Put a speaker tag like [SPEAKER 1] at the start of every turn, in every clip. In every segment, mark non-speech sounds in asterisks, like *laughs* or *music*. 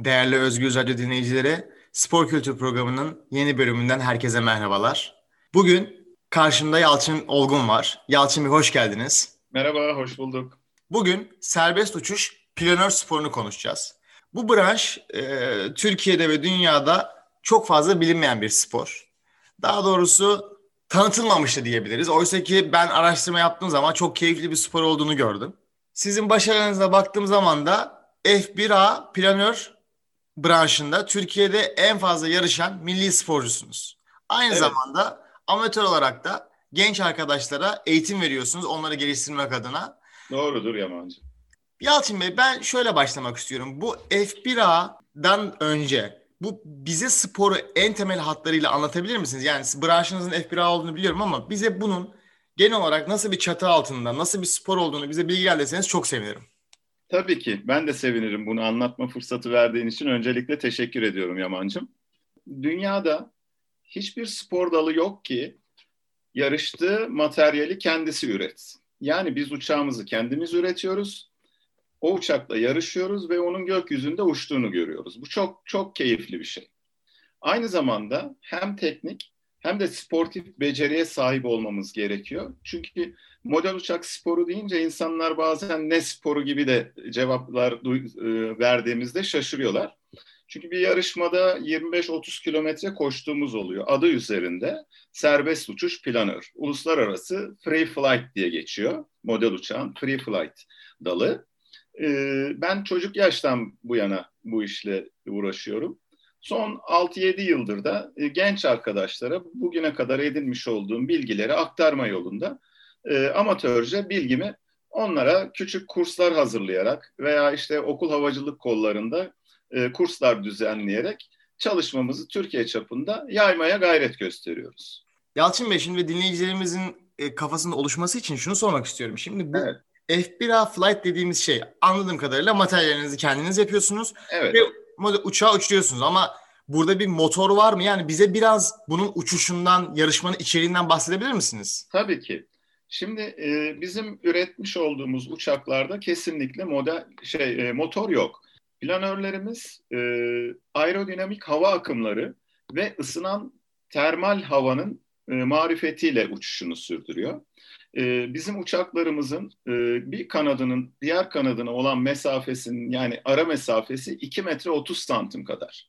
[SPEAKER 1] Değerli Özgür Radyo dinleyicileri, Spor Kültür Programı'nın yeni bölümünden herkese merhabalar. Bugün karşımda Yalçın Olgun var. Yalçın Bey hoş geldiniz.
[SPEAKER 2] Merhaba, hoş bulduk.
[SPEAKER 1] Bugün serbest uçuş planör sporunu konuşacağız. Bu branş e, Türkiye'de ve dünyada çok fazla bilinmeyen bir spor. Daha doğrusu tanıtılmamıştı diyebiliriz. Oysa ki ben araştırma yaptığım zaman çok keyifli bir spor olduğunu gördüm. Sizin başarınıza baktığım zaman da F1A planör branşında Türkiye'de en fazla yarışan milli sporcusunuz. Aynı evet. zamanda amatör olarak da genç arkadaşlara eğitim veriyorsunuz onları geliştirmek adına.
[SPEAKER 2] Doğrudur Yamancı.
[SPEAKER 1] Yalçın Bey ben şöyle başlamak istiyorum. Bu F1A'dan önce bu bize sporu en temel hatlarıyla anlatabilir misiniz? Yani branşınızın F1A olduğunu biliyorum ama bize bunun genel olarak nasıl bir çatı altında, nasıl bir spor olduğunu bize bilgilendirseniz çok sevinirim.
[SPEAKER 2] Tabii ki. Ben de sevinirim bunu anlatma fırsatı verdiğin için. Öncelikle teşekkür ediyorum Yamancım. Dünyada hiçbir spor dalı yok ki yarıştığı materyali kendisi üretsin. Yani biz uçağımızı kendimiz üretiyoruz. O uçakla yarışıyoruz ve onun gökyüzünde uçtuğunu görüyoruz. Bu çok çok keyifli bir şey. Aynı zamanda hem teknik hem de sportif beceriye sahip olmamız gerekiyor. Çünkü model uçak sporu deyince insanlar bazen ne sporu gibi de cevaplar e, verdiğimizde şaşırıyorlar. Çünkü bir yarışmada 25-30 kilometre koştuğumuz oluyor. Adı üzerinde serbest uçuş planör. Uluslararası free flight diye geçiyor. Model uçağın free flight dalı. E, ben çocuk yaştan bu yana bu işle uğraşıyorum. Son 6-7 yıldır da e, genç arkadaşlara bugüne kadar edinmiş olduğum bilgileri aktarma yolunda e, amatörce bilgimi onlara küçük kurslar hazırlayarak veya işte okul havacılık kollarında e, kurslar düzenleyerek çalışmamızı Türkiye çapında yaymaya gayret gösteriyoruz.
[SPEAKER 1] Yalçın Bey şimdi dinleyicilerimizin e, kafasında oluşması için şunu sormak istiyorum. Şimdi bu evet. F1A flight dediğimiz şey anladığım kadarıyla materyalinizi kendiniz yapıyorsunuz. Evet. Ve uçağı uçuruyorsunuz ama burada bir motor var mı? Yani bize biraz bunun uçuşundan, yarışmanın içeriğinden bahsedebilir misiniz?
[SPEAKER 2] Tabii ki. Şimdi e, bizim üretmiş olduğumuz uçaklarda kesinlikle model şey e, motor yok. Planörlerimiz e, aerodinamik hava akımları ve ısınan termal havanın e, marifetiyle uçuşunu sürdürüyor. E, bizim uçaklarımızın e, bir kanadının diğer kanadına olan mesafesinin yani ara mesafesi 2 metre 30 santim kadar.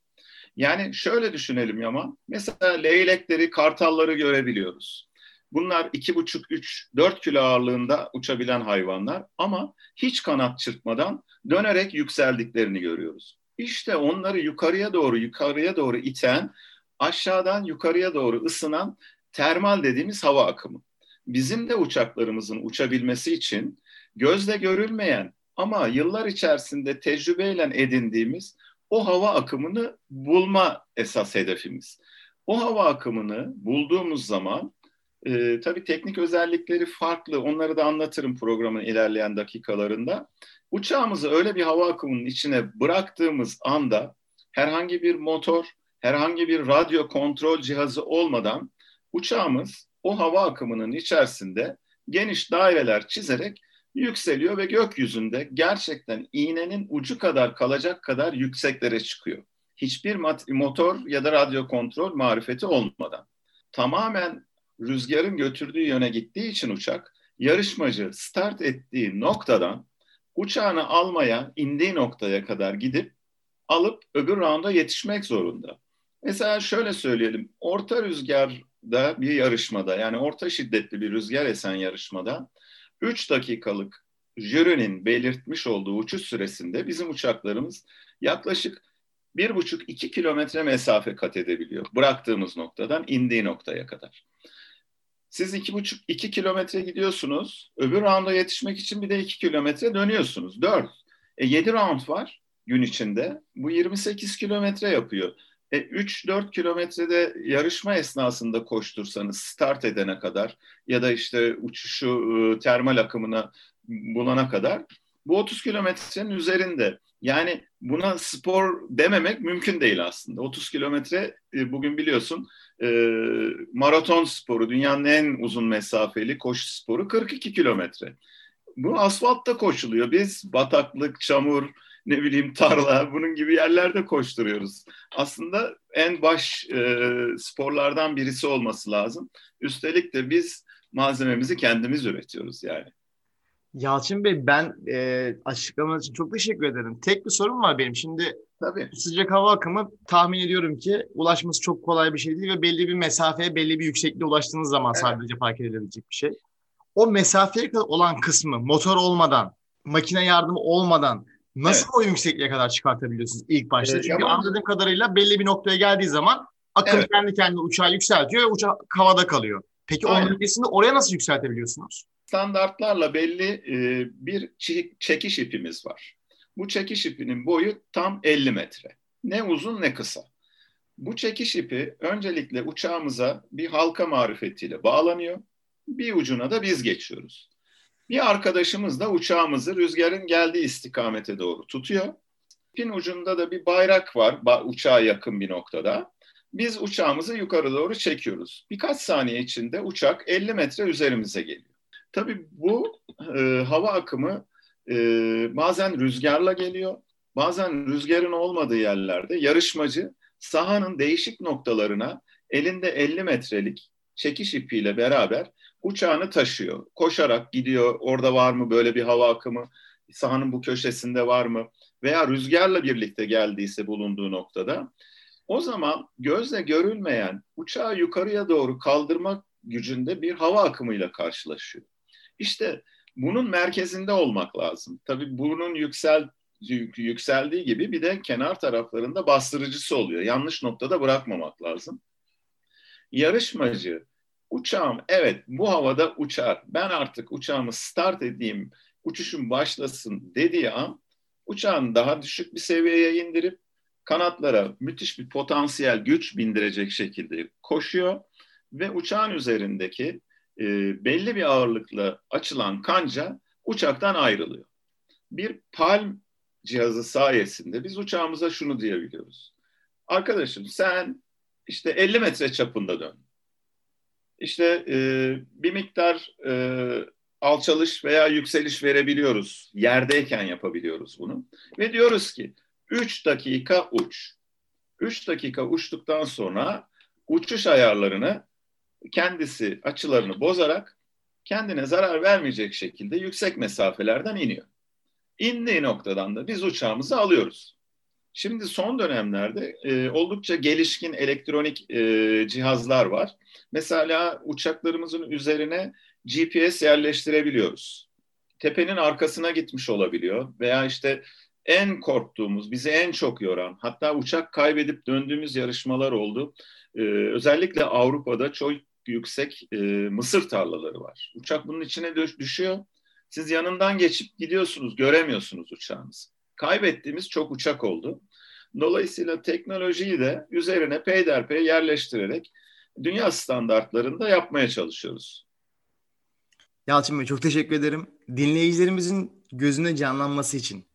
[SPEAKER 2] Yani şöyle düşünelim Yaman. Mesela leylekleri, kartalları görebiliyoruz. Bunlar iki buçuk, üç, dört kilo ağırlığında uçabilen hayvanlar ama hiç kanat çırpmadan dönerek yükseldiklerini görüyoruz. İşte onları yukarıya doğru, yukarıya doğru iten, aşağıdan yukarıya doğru ısınan termal dediğimiz hava akımı. Bizim de uçaklarımızın uçabilmesi için gözle görülmeyen ama yıllar içerisinde tecrübeyle edindiğimiz o hava akımını bulma esas hedefimiz. O hava akımını bulduğumuz zaman e, tabii teknik özellikleri farklı. Onları da anlatırım programın ilerleyen dakikalarında. Uçağımızı öyle bir hava akımının içine bıraktığımız anda herhangi bir motor, herhangi bir radyo kontrol cihazı olmadan uçağımız o hava akımının içerisinde geniş daireler çizerek yükseliyor ve gökyüzünde gerçekten iğnenin ucu kadar kalacak kadar yükseklere çıkıyor. Hiçbir motor ya da radyo kontrol marifeti olmadan. Tamamen rüzgarın götürdüğü yöne gittiği için uçak yarışmacı start ettiği noktadan uçağını almaya indiği noktaya kadar gidip alıp öbür rounda yetişmek zorunda. Mesela şöyle söyleyelim. Orta rüzgarda bir yarışmada yani orta şiddetli bir rüzgar esen yarışmada 3 dakikalık jürinin belirtmiş olduğu uçuş süresinde bizim uçaklarımız yaklaşık bir buçuk iki kilometre mesafe kat edebiliyor. Bıraktığımız noktadan indiği noktaya kadar. Siz iki buçuk iki kilometre gidiyorsunuz. Öbür rounda yetişmek için bir de iki kilometre dönüyorsunuz. Dört. E, yedi round var gün içinde. Bu 28 kilometre yapıyor. E, 3-4 kilometrede yarışma esnasında koştursanız start edene kadar ya da işte uçuşu e, termal akımına bulana kadar bu 30 kilometrenin üzerinde. Yani buna spor dememek mümkün değil aslında. 30 kilometre e, bugün biliyorsun e, maraton sporu, dünyanın en uzun mesafeli koşu sporu 42 kilometre. Bu asfaltta koşuluyor. Biz bataklık, çamur, ne bileyim tarla bunun gibi yerlerde koşturuyoruz. Aslında en baş e, sporlardan birisi olması lazım. Üstelik de biz malzememizi kendimiz üretiyoruz yani.
[SPEAKER 1] Yalçın Bey ben e, açıklamanız için çok teşekkür ederim. Tek bir sorum var benim. Şimdi Tabii. sıcak hava akımı tahmin ediyorum ki ulaşması çok kolay bir şey değil ve belli bir mesafeye belli bir yüksekliğe ulaştığınız zaman evet. sadece fark edilebilecek bir şey. O mesafeye kadar olan kısmı motor olmadan, makine yardımı olmadan nasıl evet. o yüksekliğe kadar çıkartabiliyorsunuz ilk başta? Evet, Çünkü ama... anladığım kadarıyla belli bir noktaya geldiği zaman akım evet. kendi kendine uçağı yükseltiyor ve uçak havada kalıyor. Peki Aynen. onun öncesinde oraya nasıl yükseltebiliyorsunuz?
[SPEAKER 2] Standartlarla belli e, bir çekiş ipimiz var. Bu çekiş ipinin boyu tam 50 metre. Ne uzun ne kısa. Bu çekiş ipi öncelikle uçağımıza bir halka marifetiyle bağlanıyor. Bir ucuna da biz geçiyoruz. Bir arkadaşımız da uçağımızı rüzgarın geldiği istikamete doğru tutuyor. İpin ucunda da bir bayrak var uçağa yakın bir noktada. Biz uçağımızı yukarı doğru çekiyoruz. Birkaç saniye içinde uçak 50 metre üzerimize geliyor. Tabii bu e, hava akımı e, bazen rüzgarla geliyor, bazen rüzgarın olmadığı yerlerde yarışmacı sahanın değişik noktalarına elinde 50 metrelik çekiş ipiyle beraber uçağını taşıyor. Koşarak gidiyor. Orada var mı böyle bir hava akımı? Sahanın bu köşesinde var mı? Veya rüzgarla birlikte geldiyse bulunduğu noktada. O zaman gözle görülmeyen uçağı yukarıya doğru kaldırmak gücünde bir hava akımıyla karşılaşıyor. İşte bunun merkezinde olmak lazım. Tabii bunun yüksel yükseldiği gibi bir de kenar taraflarında bastırıcısı oluyor. Yanlış noktada bırakmamak lazım. Yarışmacı uçağım evet bu havada uçar. Ben artık uçağımı start edeyim, uçuşum başlasın dediği an uçağın daha düşük bir seviyeye indirip kanatlara müthiş bir potansiyel güç bindirecek şekilde koşuyor ve uçağın üzerindeki e, belli bir ağırlıkla açılan kanca uçaktan ayrılıyor. Bir palm cihazı sayesinde biz uçağımıza şunu diyebiliyoruz. Arkadaşım sen işte 50 metre çapında dön. İşte e, bir miktar e, alçalış veya yükseliş verebiliyoruz. Yerdeyken yapabiliyoruz bunu. Ve diyoruz ki 3 dakika uç. 3 dakika uçtuktan sonra uçuş ayarlarını kendisi açılarını bozarak kendine zarar vermeyecek şekilde yüksek mesafelerden iniyor. İndiği noktadan da biz uçağımızı alıyoruz. Şimdi son dönemlerde e, oldukça gelişkin elektronik e, cihazlar var. Mesela uçaklarımızın üzerine GPS yerleştirebiliyoruz. Tepenin arkasına gitmiş olabiliyor veya işte en korktuğumuz, bizi en çok yoran, hatta uçak kaybedip döndüğümüz yarışmalar oldu. Ee, özellikle Avrupa'da çok yüksek e, mısır tarlaları var. Uçak bunun içine düşüyor. Siz yanından geçip gidiyorsunuz, göremiyorsunuz uçağınızı. Kaybettiğimiz çok uçak oldu. Dolayısıyla teknolojiyi de üzerine peyderpey yerleştirerek dünya standartlarında yapmaya çalışıyoruz.
[SPEAKER 1] Yalçın Bey çok teşekkür ederim. Dinleyicilerimizin gözünde canlanması için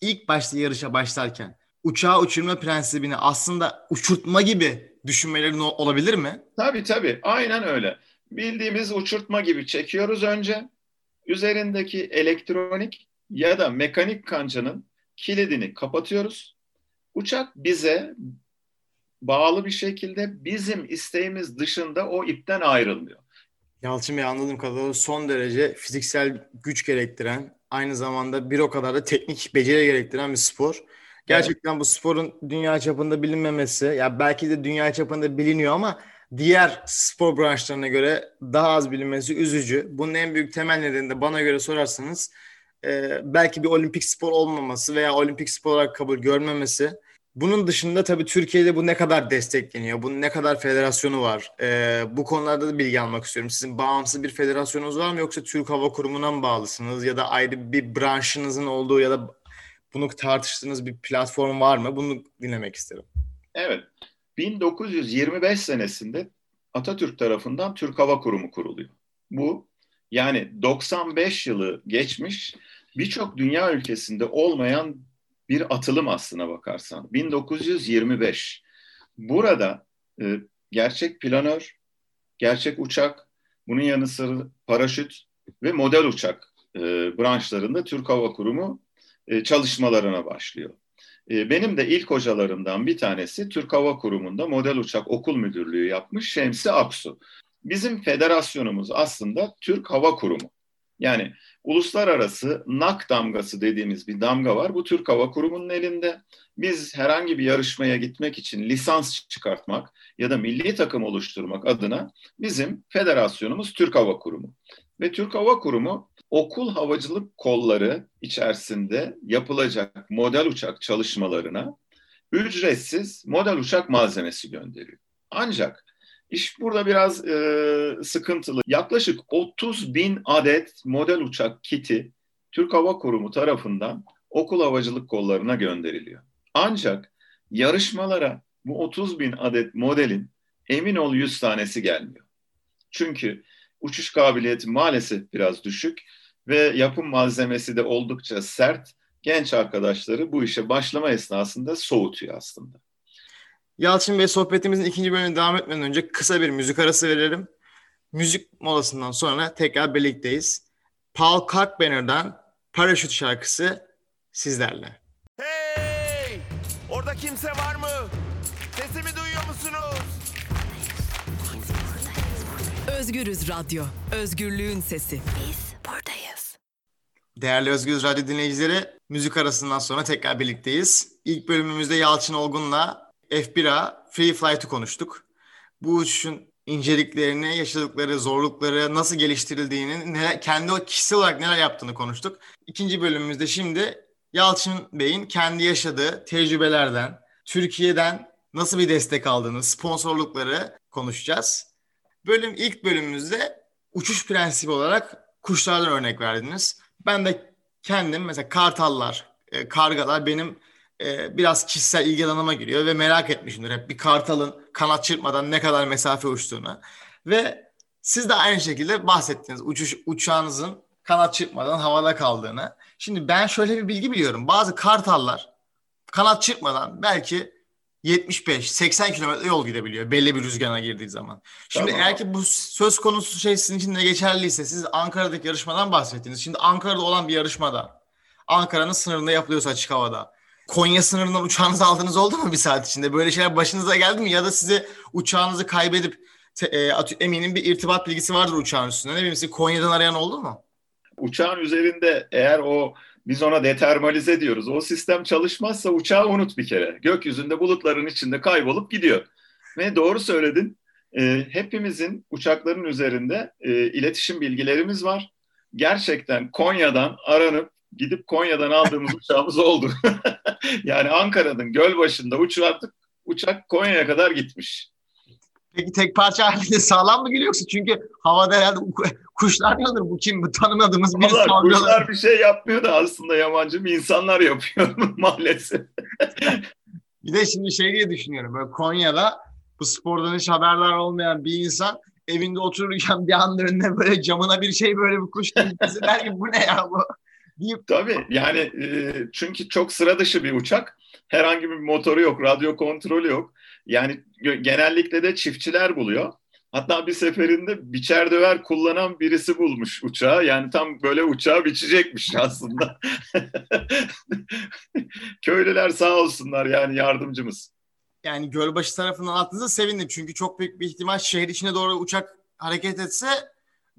[SPEAKER 1] ilk başta yarışa başlarken uçağı uçurma prensibini aslında uçurtma gibi düşünmelerin olabilir mi?
[SPEAKER 2] Tabii tabii. Aynen öyle. Bildiğimiz uçurtma gibi çekiyoruz önce. Üzerindeki elektronik ya da mekanik kancanın kilidini kapatıyoruz. Uçak bize bağlı bir şekilde bizim isteğimiz dışında o ipten ayrılmıyor.
[SPEAKER 1] Yalçın Bey anladığım kadarıyla son derece fiziksel güç gerektiren, aynı zamanda bir o kadar da teknik beceri gerektiren bir spor. Gerçekten evet. bu sporun dünya çapında bilinmemesi, ya belki de dünya çapında biliniyor ama diğer spor branşlarına göre daha az bilinmesi üzücü. Bunun en büyük temel nedeni de bana göre sorarsanız e, belki bir olimpik spor olmaması veya olimpik spor olarak kabul görmemesi. Bunun dışında tabii Türkiye'de bu ne kadar destekleniyor, bunun ne kadar federasyonu var? E, bu konularda da bilgi almak istiyorum. Sizin bağımsız bir federasyonunuz var mı yoksa Türk Hava Kurumu'na mı bağlısınız ya da ayrı bir branşınızın olduğu ya da bunu tartıştığınız bir platform var mı? Bunu dinlemek isterim.
[SPEAKER 2] Evet. 1925 senesinde Atatürk tarafından Türk Hava Kurumu kuruluyor. Bu yani 95 yılı geçmiş birçok dünya ülkesinde olmayan bir atılım aslına bakarsan. 1925. Burada e, gerçek planör, gerçek uçak, bunun yanı sıra paraşüt ve model uçak e, branşlarında Türk Hava Kurumu e, çalışmalarına başlıyor. E, benim de ilk hocalarımdan bir tanesi Türk Hava Kurumu'nda model uçak okul müdürlüğü yapmış Şemsi Aksu. Bizim federasyonumuz aslında Türk Hava Kurumu. Yani uluslararası NAK damgası dediğimiz bir damga var. Bu Türk Hava Kurumu'nun elinde. Biz herhangi bir yarışmaya gitmek için lisans çıkartmak ya da milli takım oluşturmak adına bizim federasyonumuz Türk Hava Kurumu. Ve Türk Hava Kurumu okul havacılık kolları içerisinde yapılacak model uçak çalışmalarına ücretsiz model uçak malzemesi gönderiyor. Ancak İş burada biraz e, sıkıntılı. Yaklaşık 30 bin adet model uçak kiti Türk Hava Kurumu tarafından okul havacılık kollarına gönderiliyor. Ancak yarışmalara bu 30 bin adet modelin emin ol 100 tanesi gelmiyor. Çünkü uçuş kabiliyeti maalesef biraz düşük ve yapım malzemesi de oldukça sert. Genç arkadaşları bu işe başlama esnasında soğutuyor aslında.
[SPEAKER 1] Yalçın Bey sohbetimizin ikinci bölümüne devam etmeden önce kısa bir müzik arası verelim. Müzik molasından sonra tekrar birlikteyiz. Paul Kalkbrenner'dan Paraşüt şarkısı sizlerle.
[SPEAKER 3] Hey! Orada kimse var mı? Sesimi duyuyor musunuz?
[SPEAKER 4] Özgürüz Radyo. Özgürlüğün sesi.
[SPEAKER 5] Biz buradayız.
[SPEAKER 1] Değerli Özgürüz Radyo dinleyicileri, müzik arasından sonra tekrar birlikteyiz. İlk bölümümüzde Yalçın Olgun'la F1A Free Flight'ı konuştuk. Bu uçuşun inceliklerini, yaşadıkları zorlukları, nasıl geliştirildiğini, neler, kendi o kişisel olarak neler yaptığını konuştuk. İkinci bölümümüzde şimdi Yalçın Bey'in kendi yaşadığı tecrübelerden, Türkiye'den nasıl bir destek aldığını, sponsorlukları konuşacağız. Bölüm ilk bölümümüzde uçuş prensibi olarak kuşlardan örnek verdiniz. Ben de kendim mesela kartallar, e, kargalar benim e, biraz kişisel ilgi alanıma giriyor ve merak etmişimdir hep bir kartalın kanat çırpmadan ne kadar mesafe uçtuğunu. Ve siz de aynı şekilde bahsettiniz uçuş uçağınızın kanat çırpmadan havada kaldığını. Şimdi ben şöyle bir bilgi biliyorum. Bazı kartallar kanat çırpmadan belki 75-80 kilometre yol gidebiliyor belli bir rüzgara girdiği zaman. Şimdi tamam. eğer ki bu söz konusu şey sizin için de geçerliyse siz Ankara'daki yarışmadan bahsettiniz. Şimdi Ankara'da olan bir yarışmada Ankara'nın sınırında yapılıyorsa açık havada Konya sınırından uçağınızı aldığınız oldu mu bir saat içinde? Böyle şeyler başınıza geldi mi? Ya da size uçağınızı kaybedip e, eminim bir irtibat bilgisi vardır uçağın üstünde. Ne bileyim Konya'dan arayan oldu mu?
[SPEAKER 2] Uçağın üzerinde eğer o biz ona determalize diyoruz. O sistem çalışmazsa uçağı unut bir kere. Gökyüzünde bulutların içinde kaybolup gidiyor. Ve doğru söyledin. E, hepimizin uçakların üzerinde e, iletişim bilgilerimiz var. Gerçekten Konya'dan aranıp gidip Konya'dan aldığımız *laughs* uçağımız oldu. *laughs* yani Ankara'nın göl başında uçardık. Uçak Konya'ya kadar gitmiş.
[SPEAKER 1] Peki tek parça halinde sağlam mı yoksa? Çünkü havada herhalde kuşlar mı alır? Bu kim? Bu tanımadığımız bir
[SPEAKER 2] sallıyorlar. Kuşlar bir şey yapmıyor da aslında yabancı bir insanlar yapıyor *laughs* maalesef.
[SPEAKER 1] bir de şimdi şey diye düşünüyorum. Böyle Konya'da bu spordan hiç haberdar olmayan bir insan evinde otururken bir anda önüne böyle camına bir şey böyle bir kuş gelmesi der ki bu ne ya bu?
[SPEAKER 2] Deyip... Tabii yani e, çünkü çok sıra dışı bir uçak. Herhangi bir motoru yok, radyo kontrolü yok. Yani genellikle de çiftçiler buluyor. Hatta bir seferinde biçer döver kullanan birisi bulmuş uçağı. Yani tam böyle uçağı biçecekmiş *laughs* aslında. Köylüler sağ olsunlar yani yardımcımız.
[SPEAKER 1] Yani Gölbaşı tarafından attığınızda sevindim. Çünkü çok büyük bir ihtimal şehir içine doğru uçak hareket etse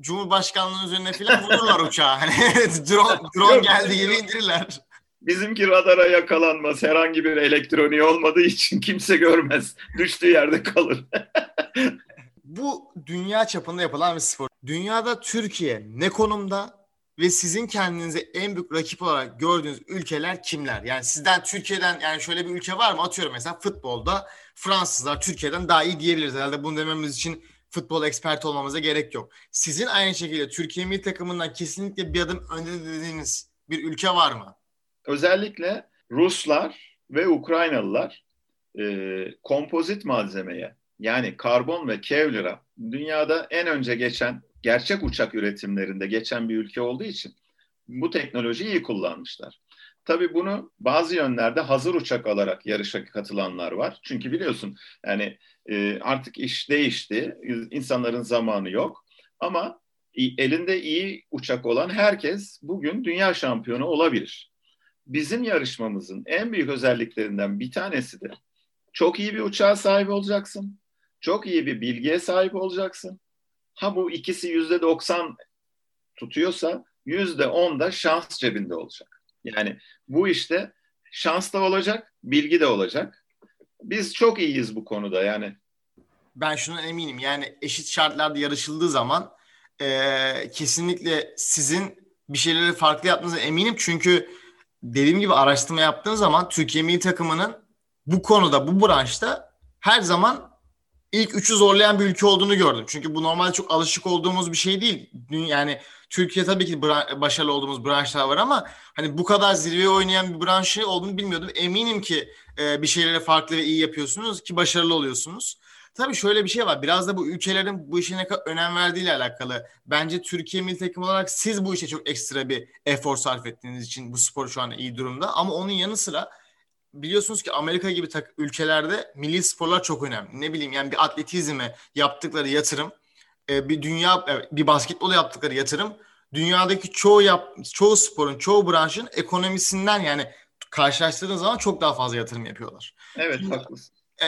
[SPEAKER 1] Cumhurbaşkanlığının üzerine falan vururlar uçağı. Hani *laughs* drone, drone geldi gibi indirirler.
[SPEAKER 2] Bizimki radara yakalanmaz. Herhangi bir elektroniği olmadığı için kimse görmez. Düştüğü yerde kalır. *laughs*
[SPEAKER 1] Bu dünya çapında yapılan bir spor. Dünyada Türkiye ne konumda ve sizin kendinize en büyük rakip olarak gördüğünüz ülkeler kimler? Yani sizden Türkiye'den yani şöyle bir ülke var mı? Atıyorum mesela futbolda Fransızlar Türkiye'den daha iyi diyebiliriz. Herhalde bunu dememiz için futbol expert olmamıza gerek yok. Sizin aynı şekilde Türkiye milli takımından kesinlikle bir adım önde dediğiniz bir ülke var mı?
[SPEAKER 2] Özellikle Ruslar ve Ukraynalılar e, kompozit malzemeye yani karbon ve kevlara dünyada en önce geçen gerçek uçak üretimlerinde geçen bir ülke olduğu için bu teknolojiyi iyi kullanmışlar. Tabii bunu bazı yönlerde hazır uçak alarak yarışa katılanlar var. Çünkü biliyorsun yani e, artık iş değişti. İnsanların zamanı yok. Ama elinde iyi uçak olan herkes bugün dünya şampiyonu olabilir. bizim yarışmamızın en büyük özelliklerinden bir tanesi de çok iyi bir uçağa sahip olacaksın. Çok iyi bir bilgiye sahip olacaksın. Ha bu ikisi yüzde doksan tutuyorsa yüzde on da şans cebinde olacak. Yani bu işte şans da olacak, bilgi de olacak. Biz çok iyiyiz bu konuda yani.
[SPEAKER 1] Ben şuna eminim yani eşit şartlarda yarışıldığı zaman e, kesinlikle sizin bir şeyleri farklı yaptığınıza eminim. Çünkü dediğim gibi araştırma yaptığın zaman Türkiye milli takımının bu konuda, bu branşta her zaman ilk üçü zorlayan bir ülke olduğunu gördüm. Çünkü bu normalde çok alışık olduğumuz bir şey değil. Yani Türkiye tabii ki başarılı olduğumuz branşlar var ama hani bu kadar zirveye oynayan bir branşı olduğunu bilmiyordum. Eminim ki e, bir şeyleri farklı ve iyi yapıyorsunuz ki başarılı oluyorsunuz. Tabii şöyle bir şey var. Biraz da bu ülkelerin bu işe ne kadar önem verdiğiyle alakalı. Bence Türkiye milli takım olarak siz bu işe çok ekstra bir efor sarf ettiğiniz için bu spor şu an iyi durumda. Ama onun yanı sıra biliyorsunuz ki Amerika gibi tak- ülkelerde milli sporlar çok önemli. Ne bileyim yani bir atletizme yaptıkları yatırım, e, bir dünya e, bir basketbol yaptıkları yatırım dünyadaki çoğu yap çoğu sporun, çoğu branşın ekonomisinden yani karşılaştırdığınız zaman çok daha fazla yatırım yapıyorlar.
[SPEAKER 2] Evet, Şimdi, haklısın.
[SPEAKER 1] E,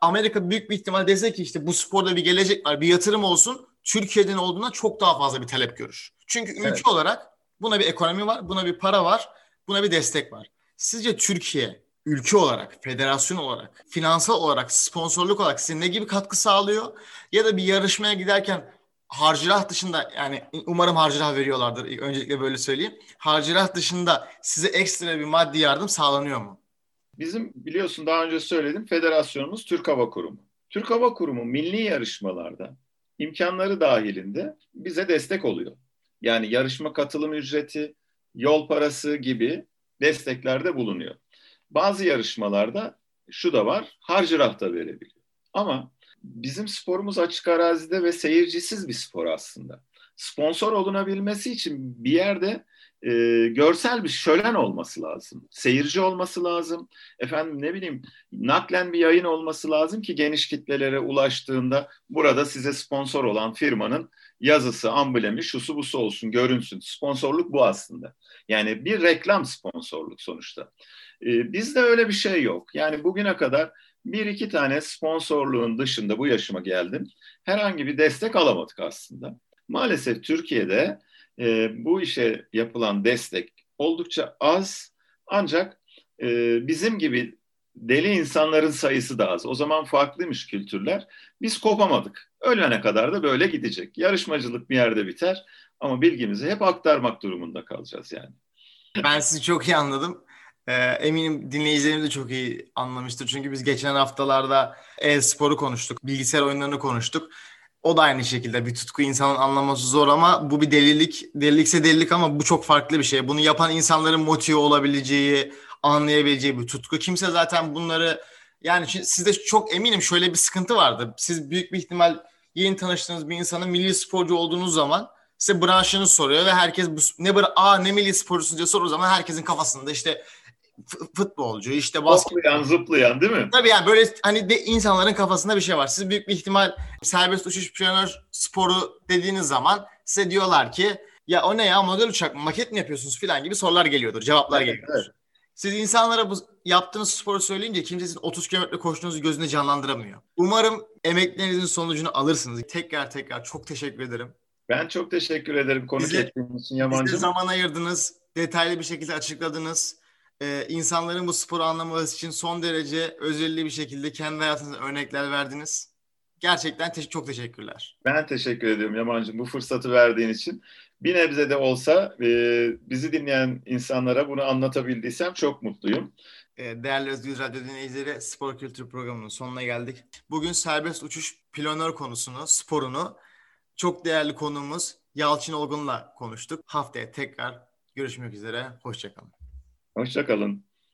[SPEAKER 1] Amerika büyük bir ihtimal dese ki işte bu sporda bir gelecek var, bir yatırım olsun. Türkiye'den olduğuna çok daha fazla bir talep görür. Çünkü ülke evet. olarak buna bir ekonomi var, buna bir para var, buna bir destek var. Sizce Türkiye ülke olarak, federasyon olarak, finansal olarak, sponsorluk olarak size ne gibi katkı sağlıyor? Ya da bir yarışmaya giderken harcırah dışında yani umarım harcırah veriyorlardır. Öncelikle böyle söyleyeyim. Harcırah dışında size ekstra bir maddi yardım sağlanıyor mu?
[SPEAKER 2] Bizim biliyorsun daha önce söyledim federasyonumuz Türk Hava Kurumu. Türk Hava Kurumu milli yarışmalarda imkanları dahilinde bize destek oluyor. Yani yarışma katılım ücreti, yol parası gibi desteklerde bulunuyor. Bazı yarışmalarda şu da var, harcırah da verebiliyor. Ama bizim sporumuz açık arazide ve seyircisiz bir spor aslında. Sponsor olunabilmesi için bir yerde e, görsel bir şölen olması lazım. Seyirci olması lazım. Efendim ne bileyim naklen bir yayın olması lazım ki geniş kitlelere ulaştığında burada size sponsor olan firmanın yazısı, amblemi, şusu busu olsun, görünsün. Sponsorluk bu aslında. Yani bir reklam sponsorluk sonuçta. Ee, bizde öyle bir şey yok. Yani bugüne kadar bir iki tane sponsorluğun dışında bu yaşıma geldim. Herhangi bir destek alamadık aslında. Maalesef Türkiye'de e, bu işe yapılan destek oldukça az ancak e, bizim gibi deli insanların sayısı da az. O zaman farklıymış kültürler. Biz kopamadık. Ölene kadar da böyle gidecek. Yarışmacılık bir yerde biter ama bilgimizi hep aktarmak durumunda kalacağız yani.
[SPEAKER 1] Ben sizi çok iyi anladım. Ee, eminim dinleyicilerimiz de çok iyi anlamıştır. Çünkü biz geçen haftalarda e-sporu konuştuk, bilgisayar oyunlarını konuştuk. O da aynı şekilde bir tutku insanın anlaması zor ama bu bir delilik. Delilikse delilik ama bu çok farklı bir şey. Bunu yapan insanların motive olabileceği, anlayabileceği bir tutku. Kimse zaten bunları yani sizde çok eminim şöyle bir sıkıntı vardı. Siz büyük bir ihtimal yeni tanıştığınız bir insanın milli sporcu olduğunuz zaman size branşını soruyor ve herkes bu, ne bra aa ne milli sporcusun diye soru zaman herkesin kafasında işte futbolcu, işte
[SPEAKER 2] basket. Zıplayan, zıplayan değil mi?
[SPEAKER 1] Tabii yani böyle hani de insanların kafasında bir şey var. Siz büyük bir ihtimal serbest uçuş planör sporu dediğiniz zaman size diyorlar ki ya o ne ya model uçak mı maket mi yapıyorsunuz falan gibi sorular geliyordur, cevaplar evet, geliyordur. Evet. Siz insanlara bu yaptığınız sporu söyleyince kimse sizin 30 kilometre koştuğunuzu gözünde canlandıramıyor. Umarım emeklerinizin sonucunu alırsınız. Tekrar tekrar çok teşekkür ederim.
[SPEAKER 2] Ben çok teşekkür ederim konuk ettiğiniz için Yaman'cığım. Bize
[SPEAKER 1] zaman ayırdınız, detaylı bir şekilde açıkladınız e, insanların bu sporu anlaması için son derece özellikle bir şekilde kendi hayatınızda örnekler verdiniz. Gerçekten te- çok teşekkürler.
[SPEAKER 2] Ben teşekkür ediyorum Yaman'cığım bu fırsatı verdiğin için. Bir nebze de olsa e, bizi dinleyen insanlara bunu anlatabildiysem çok mutluyum.
[SPEAKER 1] E, değerli Özgür Radyo dinleyicileri Spor Kültür Programı'nın sonuna geldik. Bugün serbest uçuş planör konusunu, sporunu çok değerli konuğumuz Yalçın Olgun'la konuştuk. Haftaya tekrar görüşmek üzere. Hoşçakalın.
[SPEAKER 2] Hoşçakalın.